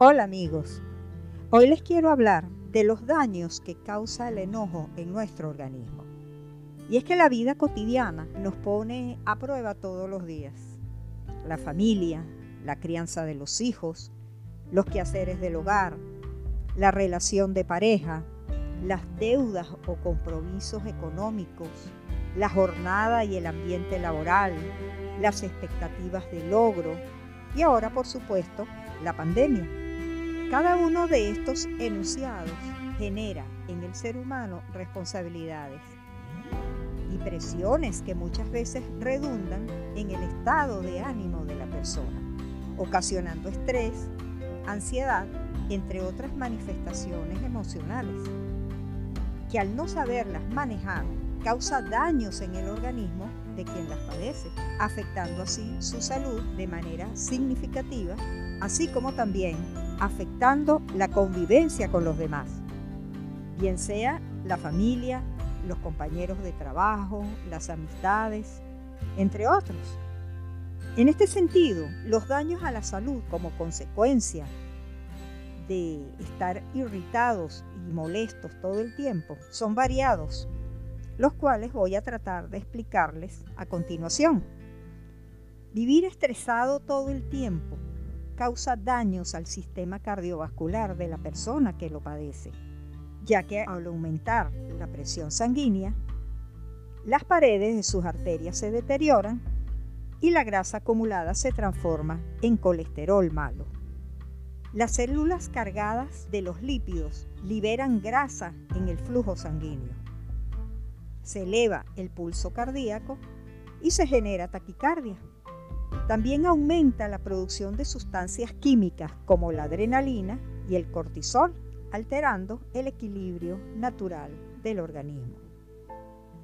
Hola amigos, hoy les quiero hablar de los daños que causa el enojo en nuestro organismo. Y es que la vida cotidiana nos pone a prueba todos los días. La familia, la crianza de los hijos, los quehaceres del hogar, la relación de pareja, las deudas o compromisos económicos, la jornada y el ambiente laboral, las expectativas de logro y ahora, por supuesto, la pandemia. Cada uno de estos enunciados genera en el ser humano responsabilidades y presiones que muchas veces redundan en el estado de ánimo de la persona, ocasionando estrés, ansiedad, entre otras manifestaciones emocionales, que al no saberlas manejar causa daños en el organismo de quien las padece, afectando así su salud de manera significativa, así como también afectando la convivencia con los demás, bien sea la familia, los compañeros de trabajo, las amistades, entre otros. En este sentido, los daños a la salud como consecuencia de estar irritados y molestos todo el tiempo son variados, los cuales voy a tratar de explicarles a continuación. Vivir estresado todo el tiempo causa daños al sistema cardiovascular de la persona que lo padece, ya que al aumentar la presión sanguínea, las paredes de sus arterias se deterioran y la grasa acumulada se transforma en colesterol malo. Las células cargadas de los lípidos liberan grasa en el flujo sanguíneo. Se eleva el pulso cardíaco y se genera taquicardia. También aumenta la producción de sustancias químicas como la adrenalina y el cortisol, alterando el equilibrio natural del organismo.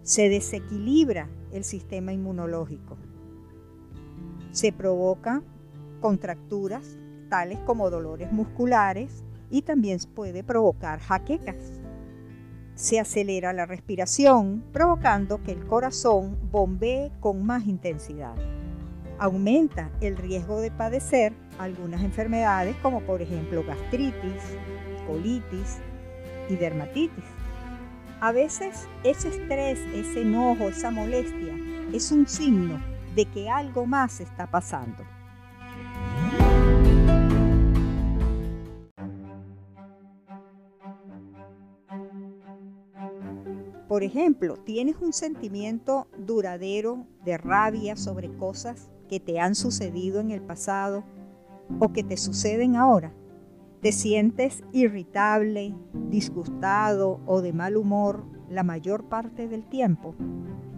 Se desequilibra el sistema inmunológico. Se provocan contracturas tales como dolores musculares y también puede provocar jaquecas. Se acelera la respiración, provocando que el corazón bombee con más intensidad aumenta el riesgo de padecer algunas enfermedades como por ejemplo gastritis, colitis y dermatitis. A veces ese estrés, ese enojo, esa molestia es un signo de que algo más está pasando. Por ejemplo, tienes un sentimiento duradero de rabia sobre cosas que te han sucedido en el pasado o que te suceden ahora. Te sientes irritable, disgustado o de mal humor la mayor parte del tiempo.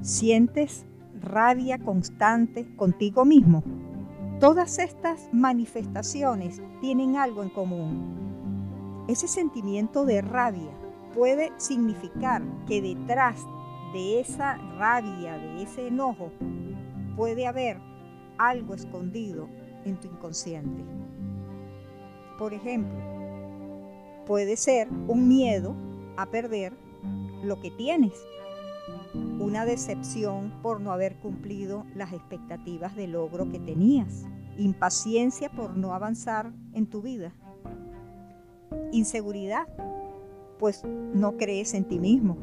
Sientes rabia constante contigo mismo. Todas estas manifestaciones tienen algo en común. Ese sentimiento de rabia puede significar que detrás de esa rabia, de ese enojo, puede haber algo escondido en tu inconsciente. Por ejemplo, puede ser un miedo a perder lo que tienes, una decepción por no haber cumplido las expectativas de logro que tenías, impaciencia por no avanzar en tu vida, inseguridad, pues no crees en ti mismo,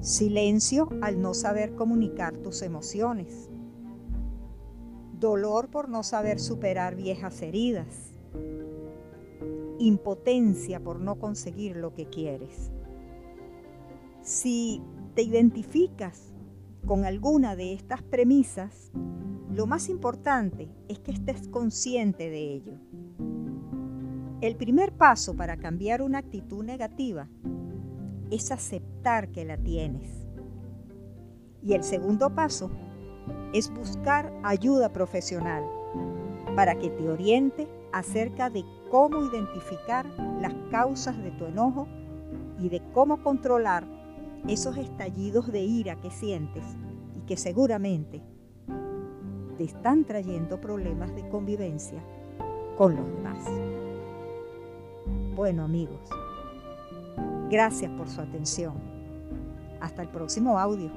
silencio al no saber comunicar tus emociones, dolor por no saber superar viejas heridas, impotencia por no conseguir lo que quieres. Si te identificas con alguna de estas premisas, lo más importante es que estés consciente de ello. El primer paso para cambiar una actitud negativa es aceptar que la tienes. Y el segundo paso es buscar ayuda profesional para que te oriente acerca de cómo identificar las causas de tu enojo y de cómo controlar esos estallidos de ira que sientes y que seguramente te están trayendo problemas de convivencia con los demás. Bueno amigos, gracias por su atención. Hasta el próximo audio.